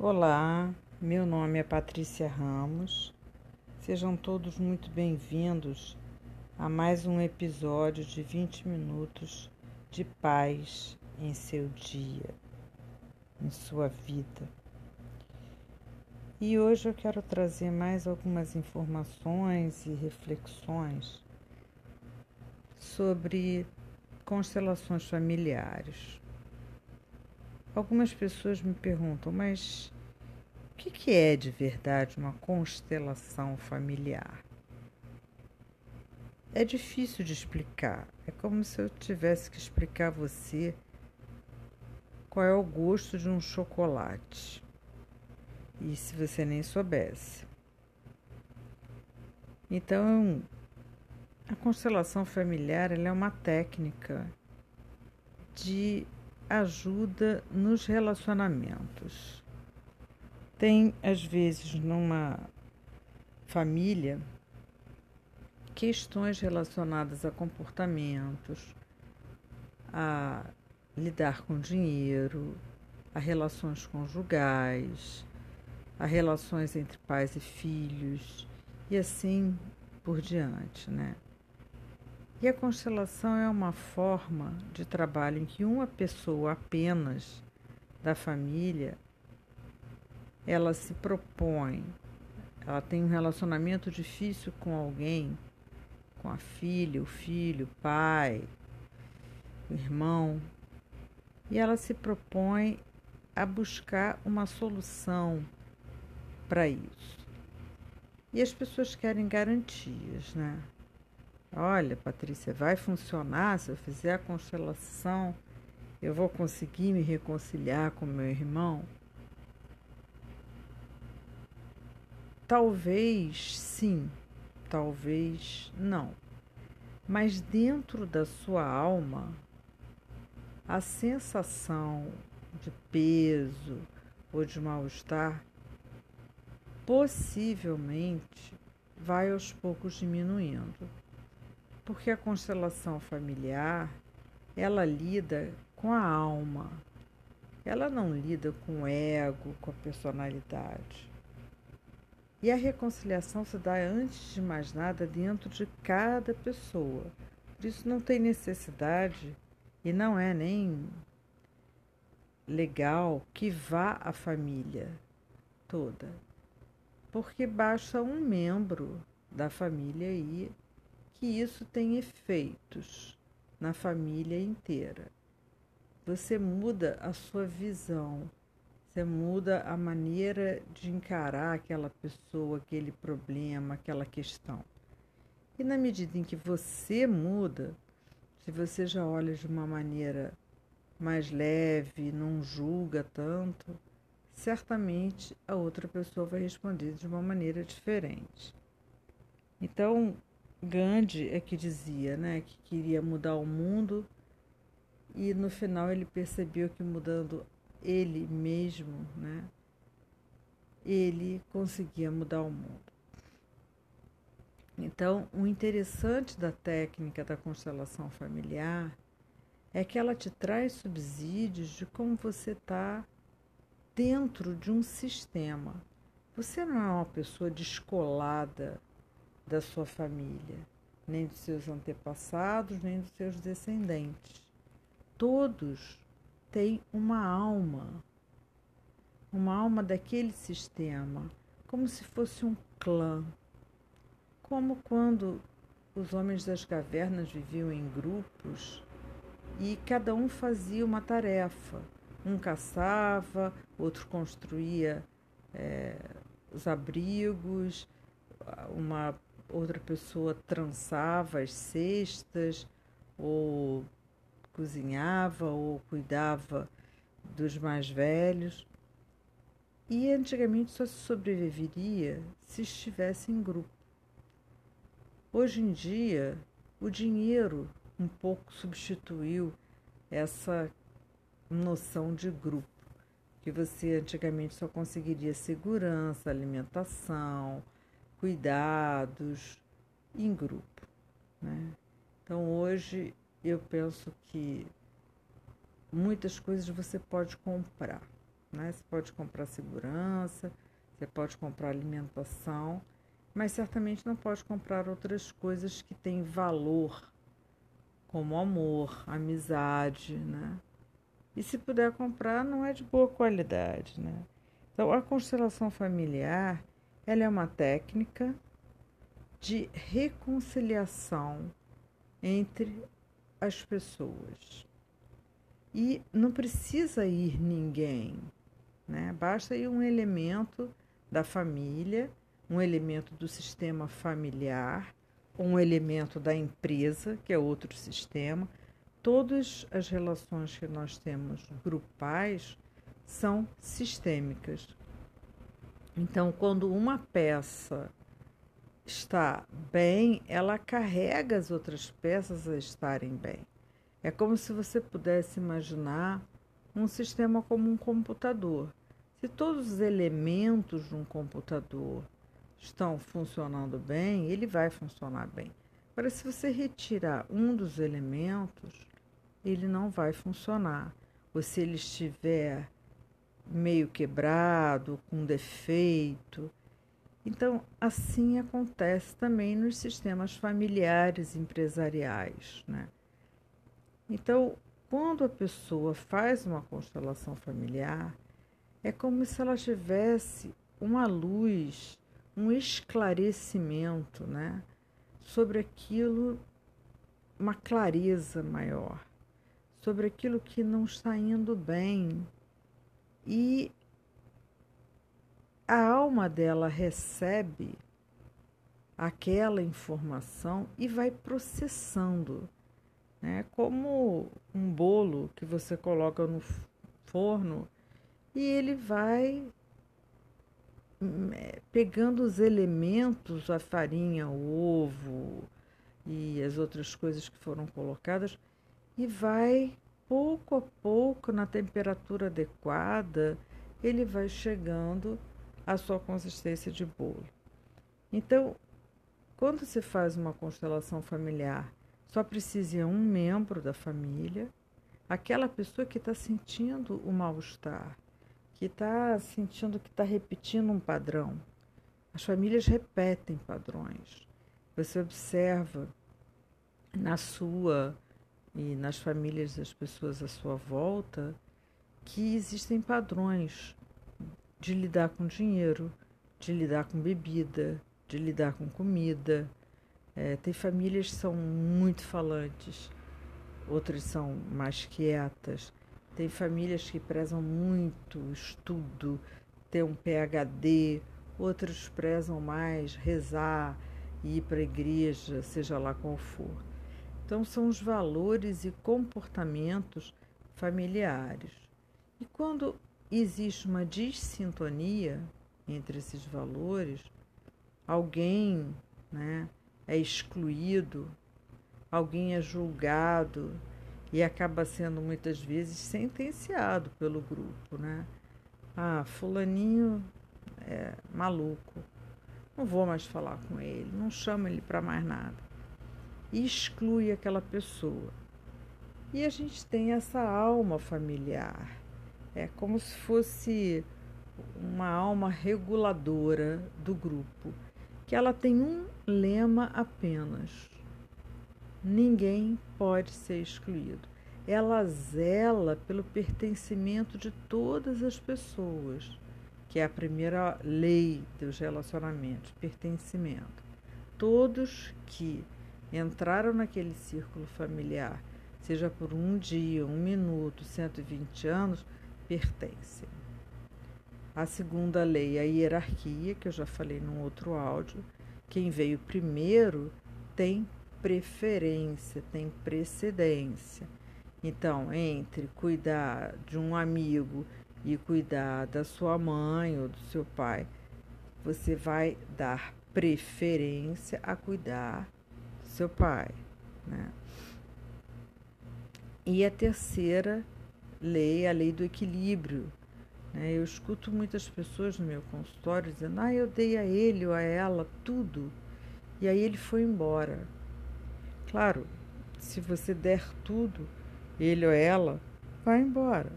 Olá, meu nome é Patrícia Ramos. Sejam todos muito bem-vindos a mais um episódio de 20 minutos de paz em seu dia, em sua vida. E hoje eu quero trazer mais algumas informações e reflexões sobre constelações familiares. Algumas pessoas me perguntam, mas o que, que é de verdade uma constelação familiar? É difícil de explicar. É como se eu tivesse que explicar a você qual é o gosto de um chocolate. E se você nem soubesse. Então, a constelação familiar é uma técnica de ajuda nos relacionamentos. Tem, às vezes, numa família, questões relacionadas a comportamentos, a lidar com dinheiro, a relações conjugais, a relações entre pais e filhos e assim por diante, né? E a constelação é uma forma de trabalho em que uma pessoa apenas da família ela se propõe, ela tem um relacionamento difícil com alguém, com a filha, o filho, o pai, o irmão, e ela se propõe a buscar uma solução para isso. E as pessoas querem garantias, né? Olha, Patrícia, vai funcionar se eu fizer a constelação? Eu vou conseguir me reconciliar com meu irmão? Talvez sim, talvez não. Mas dentro da sua alma, a sensação de peso ou de mal-estar possivelmente vai aos poucos diminuindo porque a constelação familiar ela lida com a alma, ela não lida com o ego, com a personalidade. E a reconciliação se dá antes de mais nada dentro de cada pessoa. Por isso não tem necessidade e não é nem legal que vá a família toda, porque basta um membro da família ir que isso tem efeitos na família inteira. Você muda a sua visão, você muda a maneira de encarar aquela pessoa, aquele problema, aquela questão. E na medida em que você muda, se você já olha de uma maneira mais leve, não julga tanto, certamente a outra pessoa vai responder de uma maneira diferente. Então, Gandhi é que dizia, né, que queria mudar o mundo e no final ele percebeu que mudando ele mesmo, né, ele conseguia mudar o mundo. Então, o interessante da técnica da constelação familiar é que ela te traz subsídios de como você está dentro de um sistema. Você não é uma pessoa descolada da sua família, nem dos seus antepassados, nem dos seus descendentes. Todos têm uma alma, uma alma daquele sistema, como se fosse um clã. Como quando os homens das cavernas viviam em grupos e cada um fazia uma tarefa. Um caçava, outro construía é, os abrigos, uma outra pessoa trançava as cestas, ou cozinhava, ou cuidava dos mais velhos. E antigamente só se sobreviveria se estivesse em grupo. Hoje em dia, o dinheiro um pouco substituiu essa noção de grupo, que você antigamente só conseguiria segurança, alimentação, cuidados em grupo. Né? Então hoje eu penso que muitas coisas você pode comprar, Né? Você pode comprar segurança, você pode comprar alimentação, mas certamente não pode comprar outras coisas que têm valor, como amor, amizade, né? E se puder comprar, não é de boa qualidade, né? Então, a constelação familiar, ela é uma técnica de reconciliação entre as pessoas. E não precisa ir ninguém, né? Basta ir um elemento da família, um elemento do sistema familiar, um elemento da empresa, que é outro sistema. Todas as relações que nós temos grupais são sistêmicas. Então, quando uma peça está bem, ela carrega as outras peças a estarem bem. É como se você pudesse imaginar um sistema como um computador. Se todos os elementos de um computador estão funcionando bem, ele vai funcionar bem. Agora, se você retirar um dos elementos, ele não vai funcionar. Ou se ele estiver meio quebrado, com defeito. Então, assim acontece também nos sistemas familiares empresariais. Né? Então, quando a pessoa faz uma constelação familiar, é como se ela tivesse uma luz, um esclarecimento, né, sobre aquilo, uma clareza maior, sobre aquilo que não está indo bem. E a alma dela recebe aquela informação e vai processando né? Como um bolo que você coloca no forno e ele vai hum, é, pegando os elementos, a farinha, o ovo e as outras coisas que foram colocadas e vai pouco a pouco na temperatura adequada, ele vai chegando à sua consistência de bolo. Então, quando se faz uma constelação familiar só precisa um membro da família, aquela pessoa que está sentindo o mal-estar, que está sentindo que está repetindo um padrão. As famílias repetem padrões. Você observa na sua e nas famílias das pessoas à sua volta que existem padrões de lidar com dinheiro, de lidar com bebida, de lidar com comida, é, tem famílias que são muito falantes, outras são mais quietas. Tem famílias que prezam muito estudo, ter um PhD, outros prezam mais rezar e ir para a igreja, seja lá qual for. Então, são os valores e comportamentos familiares. E quando existe uma dissintonia entre esses valores, alguém né, é excluído, alguém é julgado e acaba sendo muitas vezes sentenciado pelo grupo, né? Ah, fulaninho é maluco, não vou mais falar com ele, não chama ele para mais nada. E exclui aquela pessoa. E a gente tem essa alma familiar. É como se fosse uma alma reguladora do grupo que ela tem um lema apenas: ninguém pode ser excluído. Ela zela pelo pertencimento de todas as pessoas, que é a primeira lei dos relacionamentos, pertencimento. Todos que entraram naquele círculo familiar, seja por um dia, um minuto, 120 anos, pertencem. A segunda lei é a hierarquia, que eu já falei num outro áudio. Quem veio primeiro tem preferência, tem precedência. Então, entre cuidar de um amigo e cuidar da sua mãe ou do seu pai, você vai dar preferência a cuidar seu pai. Né? E a terceira lei, a lei do equilíbrio, né? Eu escuto muitas pessoas no meu consultório dizendo: ah, eu dei a ele ou a ela tudo e aí ele foi embora. Claro, se você der tudo, ele ou ela vai embora,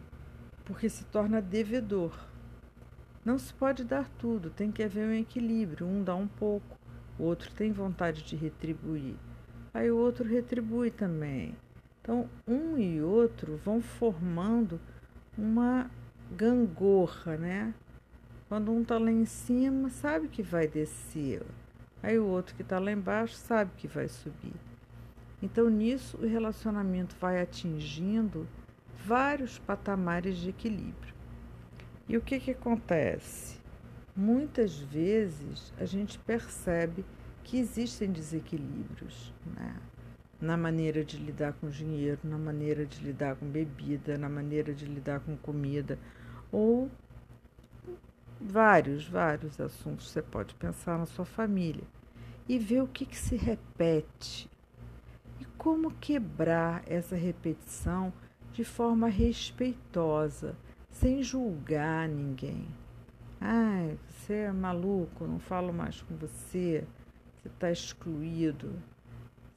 porque se torna devedor. Não se pode dar tudo, tem que haver um equilíbrio. Um dá um pouco, o outro tem vontade de retribuir. Aí o outro retribui também. Então, um e outro vão formando uma gangorra, né? Quando um está lá em cima, sabe que vai descer. Aí o outro que está lá embaixo sabe que vai subir. Então, nisso, o relacionamento vai atingindo vários patamares de equilíbrio. E o que, que acontece? Muitas vezes a gente percebe que existem desequilíbrios né? na maneira de lidar com dinheiro, na maneira de lidar com bebida, na maneira de lidar com comida, ou vários, vários assuntos você pode pensar na sua família e ver o que, que se repete e como quebrar essa repetição de forma respeitosa, sem julgar ninguém. Ai, você é maluco, não falo mais com você, você está excluído.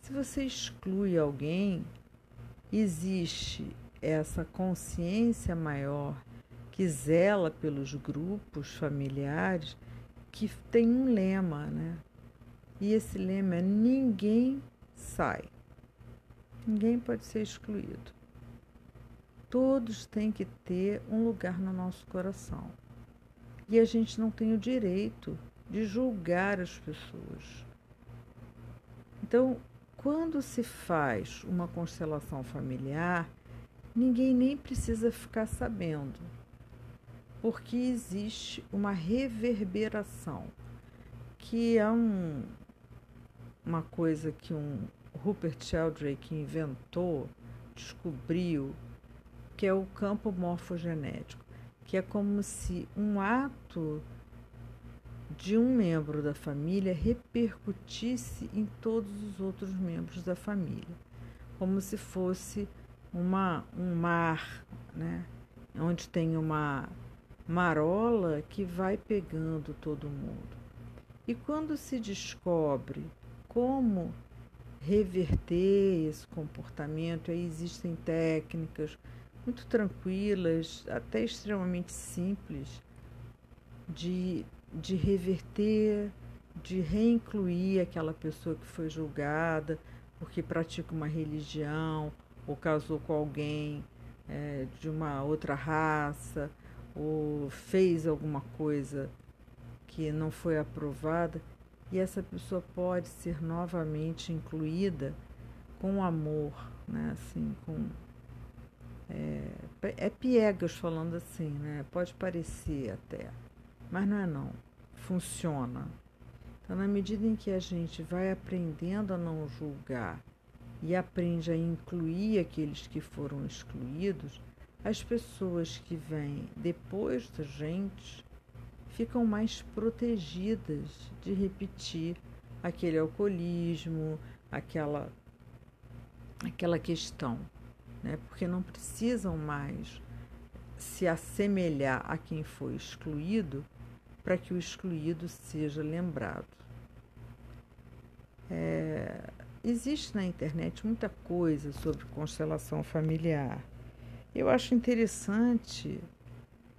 Se você exclui alguém, existe essa consciência maior que zela pelos grupos familiares que tem um lema, né? E esse lema é ninguém sai. Ninguém pode ser excluído. Todos têm que ter um lugar no nosso coração. E a gente não tem o direito de julgar as pessoas. Então, quando se faz uma constelação familiar, ninguém nem precisa ficar sabendo, porque existe uma reverberação, que é um, uma coisa que um Rupert Sheldrake inventou, descobriu, que é o campo morfogenético, que é como se um ato de um membro da família repercutisse em todos os outros membros da família, como se fosse uma, um mar, né? onde tem uma marola que vai pegando todo mundo. E quando se descobre como reverter esse comportamento, aí existem técnicas muito tranquilas, até extremamente simples, de, de reverter, de reincluir aquela pessoa que foi julgada porque pratica uma religião ou casou com alguém é, de uma outra raça ou fez alguma coisa que não foi aprovada e essa pessoa pode ser novamente incluída com amor, né? assim, com é, é piegas falando assim, né? Pode parecer até, mas não é não. Funciona. Então, na medida em que a gente vai aprendendo a não julgar e aprende a incluir aqueles que foram excluídos, as pessoas que vêm depois da gente ficam mais protegidas de repetir aquele alcoolismo, aquela aquela questão né? porque não precisam mais se assemelhar a quem foi excluído para que o excluído seja lembrado. É, existe na internet muita coisa sobre constelação familiar. Eu acho interessante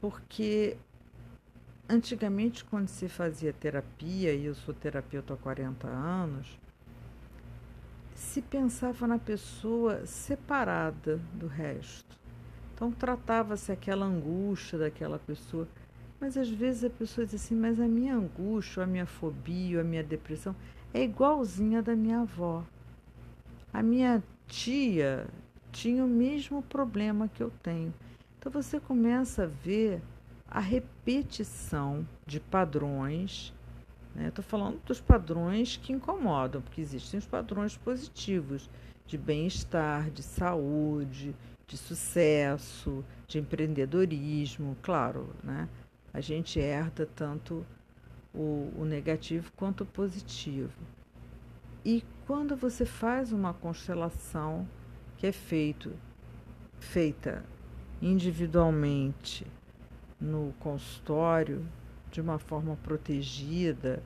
porque antigamente, quando se fazia terapia, e eu sou terapeuta há 40 anos, se pensava na pessoa separada do resto. Então tratava-se aquela angústia daquela pessoa. Mas às vezes a pessoa diz assim: Mas a minha angústia, a minha fobia, a minha depressão é igualzinha da minha avó. A minha tia tinha o mesmo problema que eu tenho. Então você começa a ver a repetição de padrões Estou né? falando dos padrões que incomodam, porque existem os padrões positivos de bem-estar, de saúde, de sucesso, de empreendedorismo. Claro, né? A gente herda tanto o, o negativo quanto o positivo. E quando você faz uma constelação que é feito, feita individualmente no consultório, de uma forma protegida,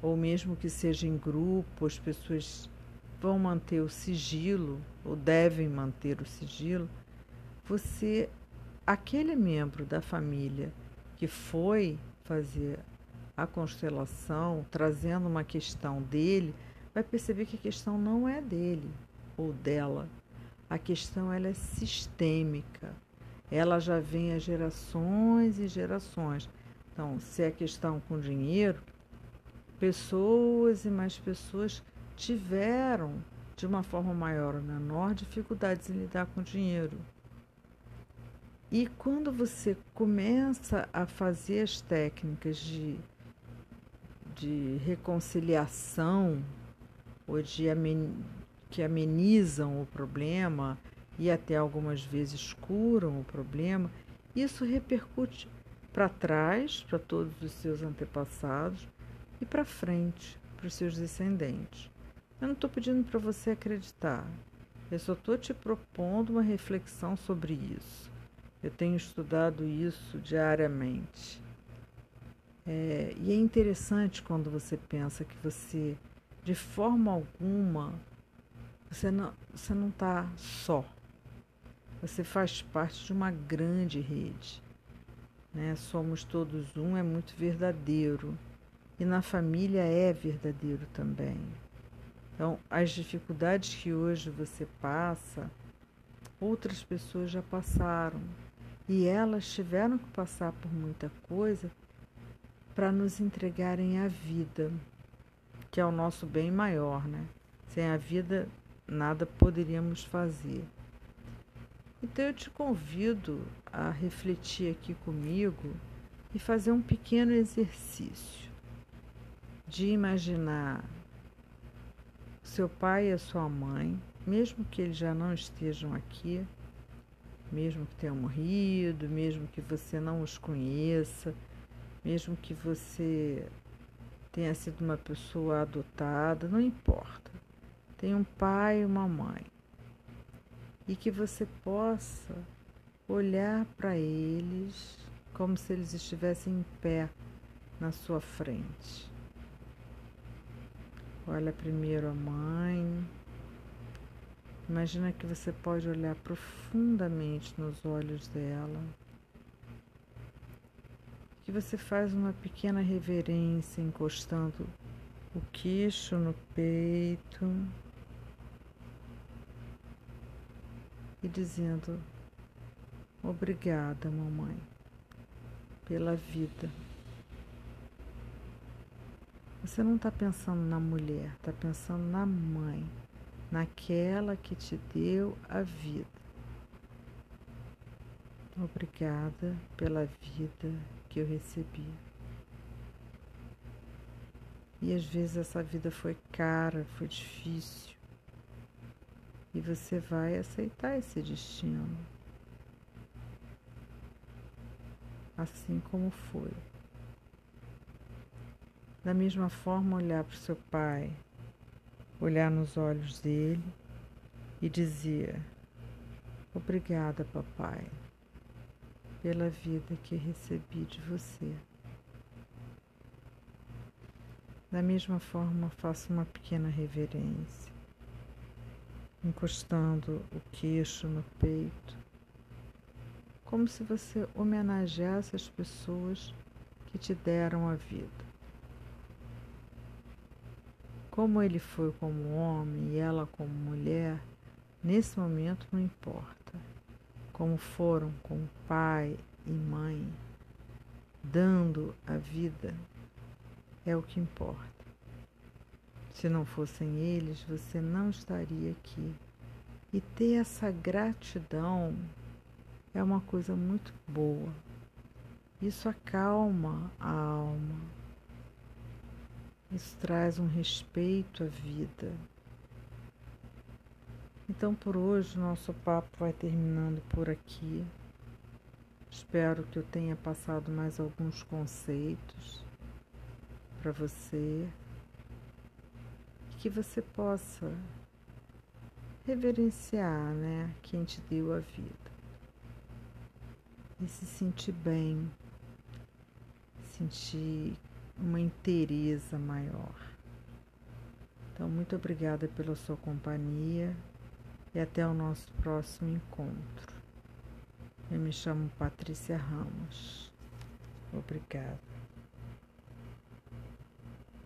ou mesmo que seja em grupo, as pessoas vão manter o sigilo ou devem manter o sigilo, você aquele membro da família que foi fazer a constelação, trazendo uma questão dele, vai perceber que a questão não é dele ou dela. A questão ela é sistêmica. Ela já vem há gerações e gerações. Então, se é questão com dinheiro, pessoas e mais pessoas tiveram, de uma forma maior ou menor, dificuldades em lidar com dinheiro. E quando você começa a fazer as técnicas de, de reconciliação ou de amen, que amenizam o problema e até algumas vezes curam o problema, isso repercute para trás, para todos os seus antepassados e para frente, para os seus descendentes. Eu não estou pedindo para você acreditar, eu só estou te propondo uma reflexão sobre isso. Eu tenho estudado isso diariamente. É, e é interessante quando você pensa que você, de forma alguma, você não você não está só. Você faz parte de uma grande rede. Né? Somos todos um é muito verdadeiro. E na família é verdadeiro também. Então, as dificuldades que hoje você passa, outras pessoas já passaram. E elas tiveram que passar por muita coisa para nos entregarem a vida, que é o nosso bem maior, né? Sem a vida, nada poderíamos fazer. Então eu te convido a refletir aqui comigo e fazer um pequeno exercício de imaginar seu pai e a sua mãe, mesmo que eles já não estejam aqui, mesmo que tenham morrido, mesmo que você não os conheça, mesmo que você tenha sido uma pessoa adotada, não importa. Tem um pai e uma mãe. E que você possa olhar para eles como se eles estivessem em pé na sua frente. Olha primeiro a mãe, Imagina que você pode olhar profundamente nos olhos dela. Que você faz uma pequena reverência encostando o queixo no peito e dizendo: Obrigada, mamãe, pela vida. Você não está pensando na mulher, está pensando na mãe naquela que te deu a vida. Obrigada pela vida que eu recebi. E às vezes essa vida foi cara, foi difícil. E você vai aceitar esse destino. Assim como foi. Da mesma forma, olhar para o seu pai, olhar nos olhos dele e dizer: Obrigada, papai, pela vida que recebi de você. Da mesma forma, faço uma pequena reverência, encostando o queixo no peito, como se você homenageasse as pessoas que te deram a vida. Como ele foi como homem e ela como mulher, nesse momento não importa. Como foram com pai e mãe, dando a vida, é o que importa. Se não fossem eles, você não estaria aqui. E ter essa gratidão é uma coisa muito boa. Isso acalma a alma isso traz um respeito à vida. Então, por hoje, nosso papo vai terminando por aqui. Espero que eu tenha passado mais alguns conceitos para você e que você possa reverenciar, né, quem te deu a vida e se sentir bem, sentir uma inteireza maior. Então, muito obrigada pela sua companhia e até o nosso próximo encontro. Eu me chamo Patrícia Ramos. Obrigada.